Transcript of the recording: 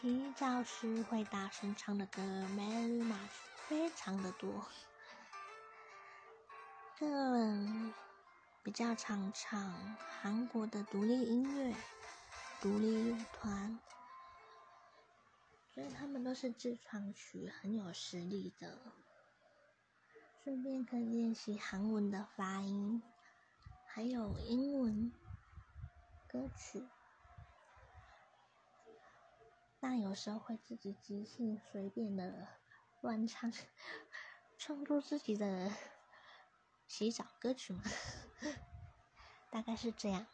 洗澡时会大声唱的歌，very much，非常的多。个人比较常唱韩国的独立音乐、独立乐团，所以他们都是自创曲，很有实力的。顺便可以练习韩文的发音，还有英文歌曲。那有时候会自己即兴随便的乱唱，创作自己的洗澡歌曲嘛，大概是这样。